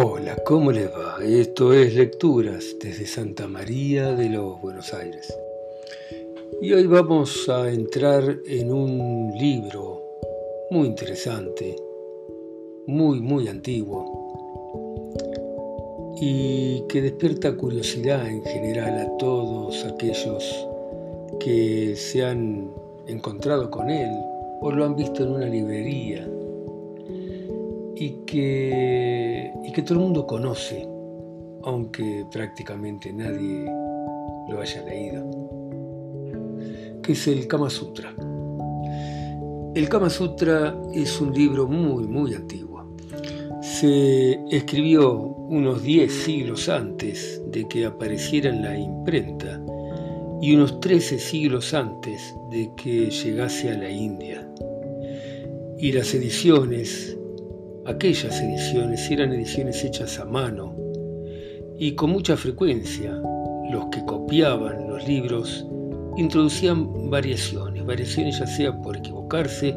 Hola, ¿cómo les va? Esto es Lecturas desde Santa María de los Buenos Aires. Y hoy vamos a entrar en un libro muy interesante, muy, muy antiguo, y que despierta curiosidad en general a todos aquellos que se han encontrado con él o lo han visto en una librería y que, y que todo el mundo conoce, aunque prácticamente nadie lo haya leído, que es el Kama Sutra. El Kama Sutra es un libro muy, muy antiguo. Se escribió unos 10 siglos antes de que apareciera en la imprenta y unos 13 siglos antes de que llegase a la India. Y las ediciones Aquellas ediciones eran ediciones hechas a mano y con mucha frecuencia los que copiaban los libros introducían variaciones, variaciones ya sea por equivocarse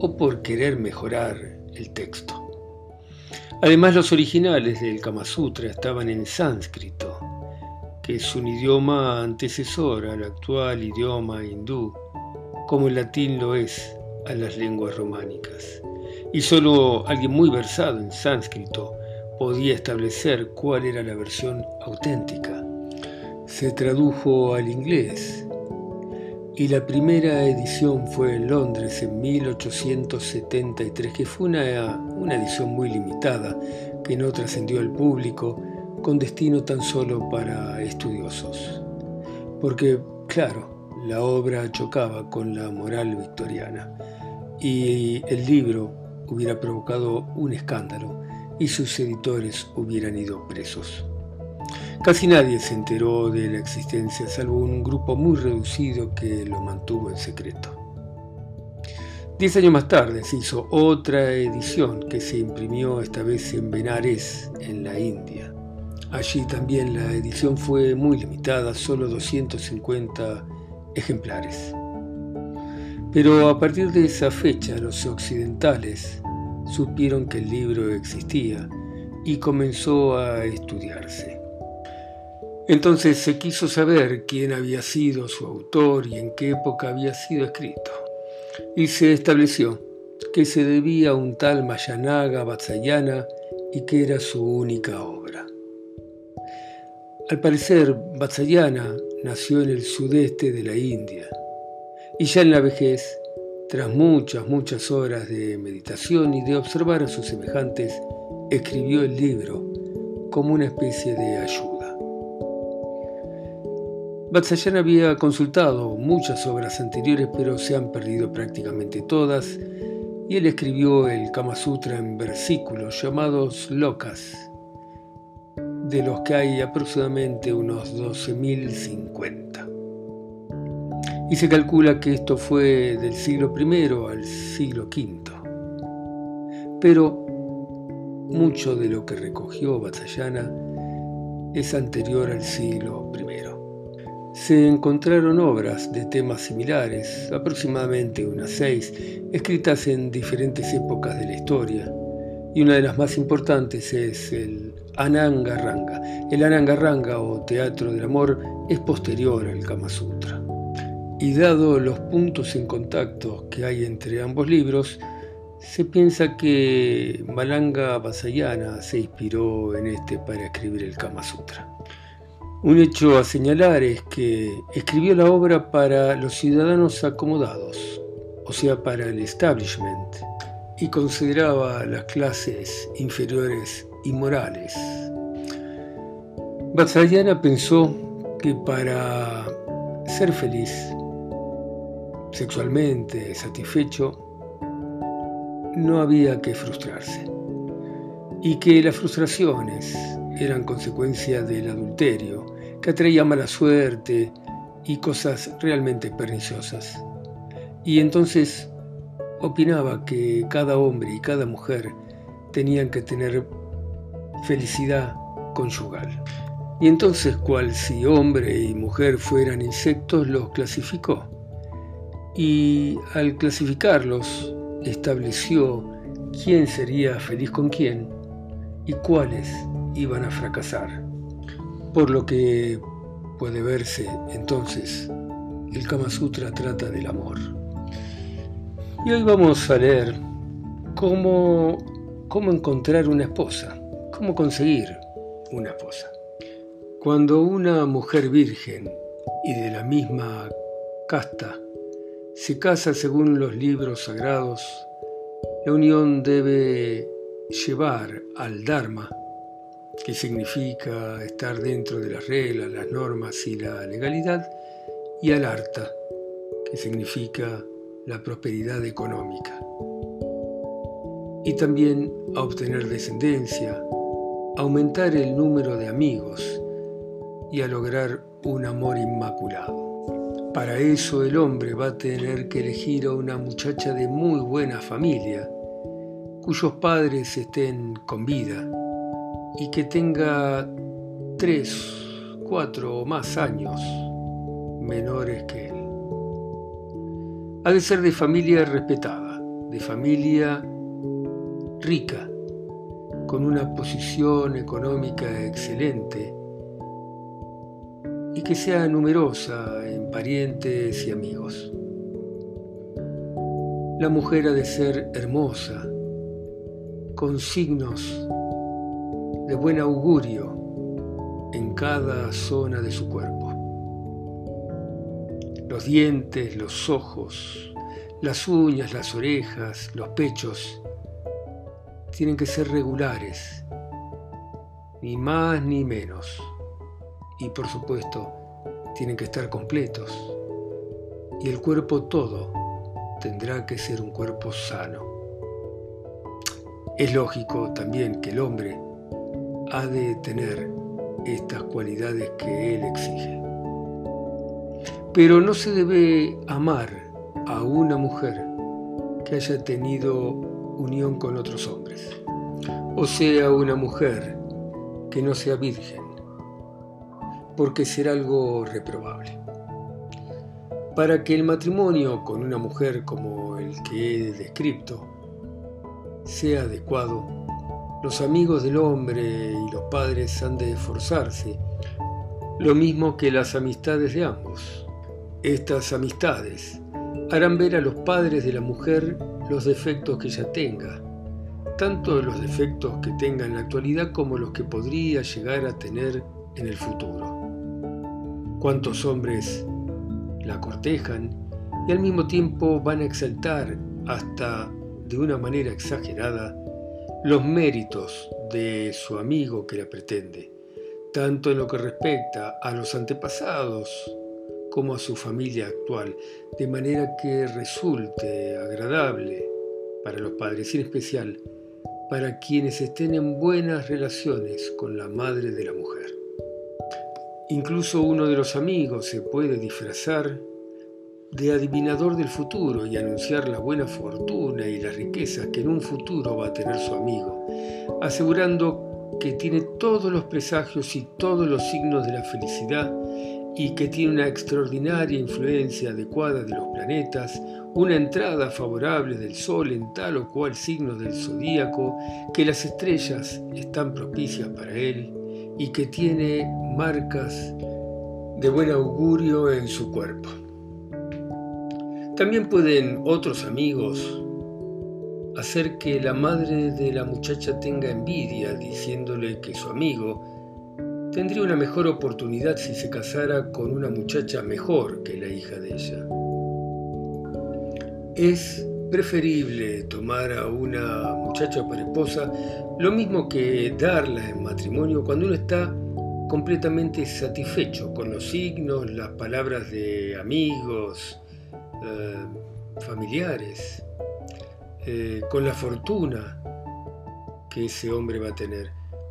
o por querer mejorar el texto. Además los originales del Kama Sutra estaban en sánscrito, que es un idioma antecesor al actual idioma hindú, como el latín lo es a las lenguas románicas y solo alguien muy versado en sánscrito podía establecer cuál era la versión auténtica. Se tradujo al inglés y la primera edición fue en Londres en 1873, que fue una, una edición muy limitada, que no trascendió al público con destino tan solo para estudiosos. Porque, claro, la obra chocaba con la moral victoriana y el libro hubiera provocado un escándalo y sus editores hubieran ido presos. Casi nadie se enteró de la existencia, salvo un grupo muy reducido que lo mantuvo en secreto. Diez años más tarde se hizo otra edición que se imprimió esta vez en Benares, en la India. Allí también la edición fue muy limitada, solo 250 ejemplares. Pero a partir de esa fecha los occidentales supieron que el libro existía y comenzó a estudiarse. Entonces se quiso saber quién había sido su autor y en qué época había sido escrito. Y se estableció que se debía a un tal Mayanaga Vatsayana y que era su única obra. Al parecer, Vatsayana nació en el sudeste de la India y ya en la vejez, tras muchas, muchas horas de meditación y de observar a sus semejantes, escribió el libro como una especie de ayuda. Vatsayan había consultado muchas obras anteriores, pero se han perdido prácticamente todas, y él escribió el Kama Sutra en versículos llamados locas, de los que hay aproximadamente unos 12.050 y se calcula que esto fue del siglo I al siglo V. Pero mucho de lo que recogió Vatsayana es anterior al siglo I. Se encontraron obras de temas similares, aproximadamente unas seis, escritas en diferentes épocas de la historia, y una de las más importantes es el Anangaranga. El Anangaranga o Teatro del Amor es posterior al Kama Sutra. Y dado los puntos en contacto que hay entre ambos libros, se piensa que Malanga Vasayana se inspiró en este para escribir el Kama Sutra. Un hecho a señalar es que escribió la obra para los ciudadanos acomodados, o sea, para el establishment, y consideraba las clases inferiores inmorales. Vasayana pensó que para ser feliz sexualmente satisfecho, no había que frustrarse y que las frustraciones eran consecuencia del adulterio, que atraía mala suerte y cosas realmente perniciosas. Y entonces opinaba que cada hombre y cada mujer tenían que tener felicidad conyugal. Y entonces, cual si hombre y mujer fueran insectos, los clasificó y al clasificarlos estableció quién sería feliz con quién y cuáles iban a fracasar. Por lo que puede verse entonces, el Kama Sutra trata del amor. Y hoy vamos a leer cómo, cómo encontrar una esposa, cómo conseguir una esposa. Cuando una mujer virgen y de la misma casta se casa según los libros sagrados, la unión debe llevar al Dharma, que significa estar dentro de las reglas, las normas y la legalidad, y al Arta, que significa la prosperidad económica. Y también a obtener descendencia, aumentar el número de amigos y a lograr un amor inmaculado. Para eso el hombre va a tener que elegir a una muchacha de muy buena familia, cuyos padres estén con vida y que tenga tres, cuatro o más años menores que él. Ha de ser de familia respetada, de familia rica, con una posición económica excelente y que sea numerosa en parientes y amigos. La mujer ha de ser hermosa, con signos de buen augurio en cada zona de su cuerpo. Los dientes, los ojos, las uñas, las orejas, los pechos tienen que ser regulares, ni más ni menos y por supuesto tienen que estar completos. Y el cuerpo todo tendrá que ser un cuerpo sano. Es lógico también que el hombre ha de tener estas cualidades que él exige. Pero no se debe amar a una mujer que haya tenido unión con otros hombres, o sea, una mujer que no sea virgen porque será algo reprobable. Para que el matrimonio con una mujer como el que he descrito sea adecuado, los amigos del hombre y los padres han de esforzarse, lo mismo que las amistades de ambos. Estas amistades harán ver a los padres de la mujer los defectos que ella tenga, tanto los defectos que tenga en la actualidad como los que podría llegar a tener en el futuro cuántos hombres la cortejan y al mismo tiempo van a exaltar hasta de una manera exagerada los méritos de su amigo que la pretende, tanto en lo que respecta a los antepasados como a su familia actual, de manera que resulte agradable para los padres en especial para quienes estén en buenas relaciones con la madre de la mujer. Incluso uno de los amigos se puede disfrazar de adivinador del futuro y anunciar la buena fortuna y las riquezas que en un futuro va a tener su amigo, asegurando que tiene todos los presagios y todos los signos de la felicidad y que tiene una extraordinaria influencia adecuada de los planetas, una entrada favorable del Sol en tal o cual signo del zodíaco, que las estrellas están propicias para él y que tiene marcas de buen augurio en su cuerpo. También pueden otros amigos hacer que la madre de la muchacha tenga envidia diciéndole que su amigo tendría una mejor oportunidad si se casara con una muchacha mejor que la hija de ella. Es preferible tomar a una muchacha para esposa lo mismo que darla en matrimonio cuando uno está completamente satisfecho con los signos, las palabras de amigos, eh, familiares, eh, con la fortuna que ese hombre va a tener.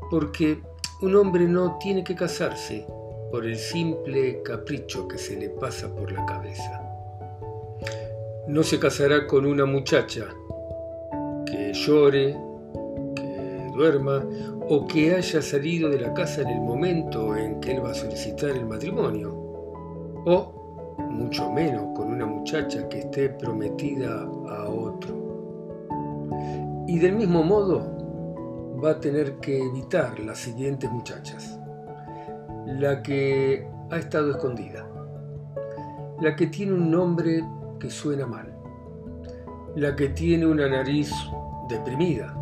Porque un hombre no tiene que casarse por el simple capricho que se le pasa por la cabeza. No se casará con una muchacha que llore, que duerma o que haya salido de la casa en el momento en que él va a solicitar el matrimonio, o mucho menos con una muchacha que esté prometida a otro. Y del mismo modo, va a tener que evitar las siguientes muchachas. La que ha estado escondida. La que tiene un nombre que suena mal. La que tiene una nariz deprimida.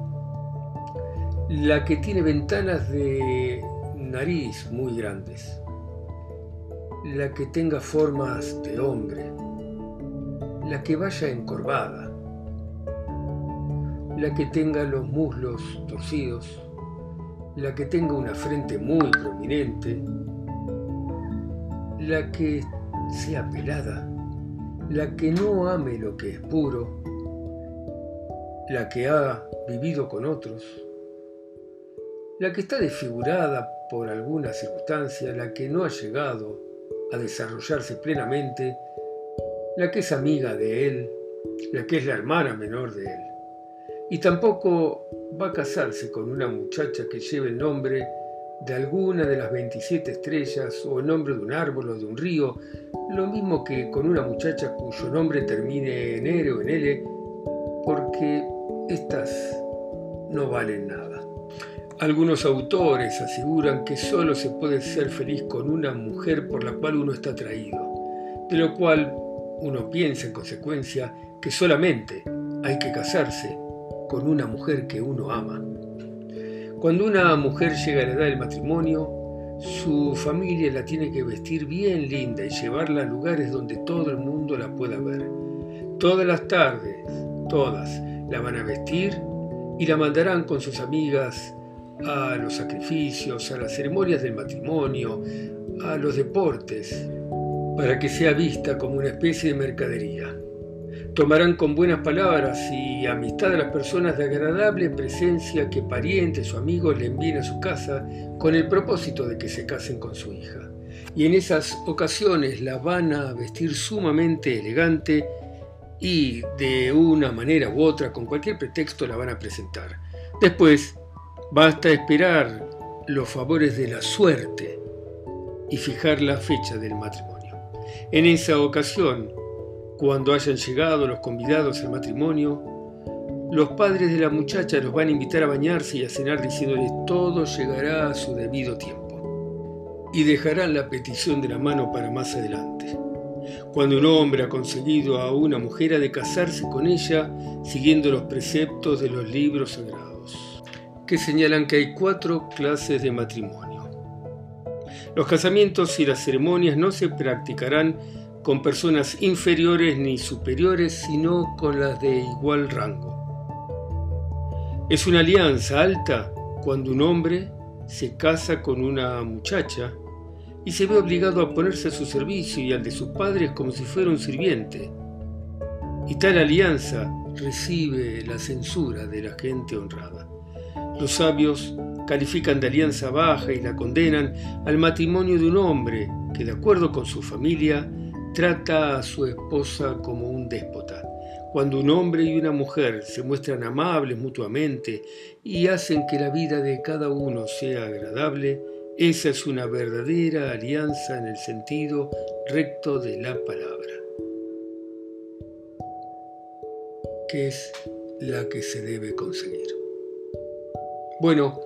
La que tiene ventanas de nariz muy grandes. La que tenga formas de hombre. La que vaya encorvada la que tenga los muslos torcidos, la que tenga una frente muy prominente, la que sea pelada, la que no ame lo que es puro, la que ha vivido con otros, la que está desfigurada por alguna circunstancia, la que no ha llegado a desarrollarse plenamente, la que es amiga de él, la que es la hermana menor de él. Y tampoco va a casarse con una muchacha que lleve el nombre de alguna de las 27 estrellas o el nombre de un árbol o de un río, lo mismo que con una muchacha cuyo nombre termine en R o en L, porque estas no valen nada. Algunos autores aseguran que solo se puede ser feliz con una mujer por la cual uno está atraído, de lo cual uno piensa en consecuencia que solamente hay que casarse con una mujer que uno ama. Cuando una mujer llega a la edad del matrimonio, su familia la tiene que vestir bien linda y llevarla a lugares donde todo el mundo la pueda ver. Todas las tardes, todas, la van a vestir y la mandarán con sus amigas a los sacrificios, a las ceremonias del matrimonio, a los deportes, para que sea vista como una especie de mercadería. Tomarán con buenas palabras y amistad a las personas de agradable presencia que parientes o amigos le envíen a su casa con el propósito de que se casen con su hija. Y en esas ocasiones la van a vestir sumamente elegante y de una manera u otra, con cualquier pretexto, la van a presentar. Después, basta esperar los favores de la suerte y fijar la fecha del matrimonio. En esa ocasión, cuando hayan llegado los convidados al matrimonio, los padres de la muchacha los van a invitar a bañarse y a cenar diciéndoles todo llegará a su debido tiempo. Y dejarán la petición de la mano para más adelante. Cuando un hombre ha conseguido a una mujer ha de casarse con ella siguiendo los preceptos de los libros sagrados, que señalan que hay cuatro clases de matrimonio. Los casamientos y las ceremonias no se practicarán con personas inferiores ni superiores, sino con las de igual rango. Es una alianza alta cuando un hombre se casa con una muchacha y se ve obligado a ponerse a su servicio y al de sus padres como si fuera un sirviente. Y tal alianza recibe la censura de la gente honrada. Los sabios califican de alianza baja y la condenan al matrimonio de un hombre que, de acuerdo con su familia, trata a su esposa como un déspota. Cuando un hombre y una mujer se muestran amables mutuamente y hacen que la vida de cada uno sea agradable, esa es una verdadera alianza en el sentido recto de la palabra, que es la que se debe conseguir. Bueno,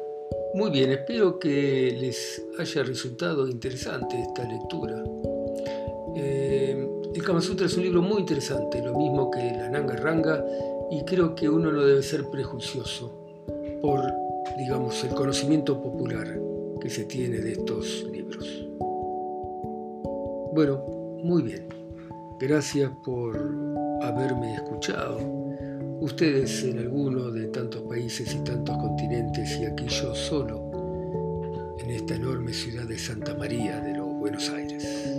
muy bien, espero que les haya resultado interesante esta lectura. El Kama Sutra es un libro muy interesante, lo mismo que la Nanga Ranga, y creo que uno no debe ser prejuicioso por, digamos, el conocimiento popular que se tiene de estos libros. Bueno, muy bien. Gracias por haberme escuchado. Ustedes en alguno de tantos países y tantos continentes y aquí yo solo en esta enorme ciudad de Santa María de los Buenos Aires.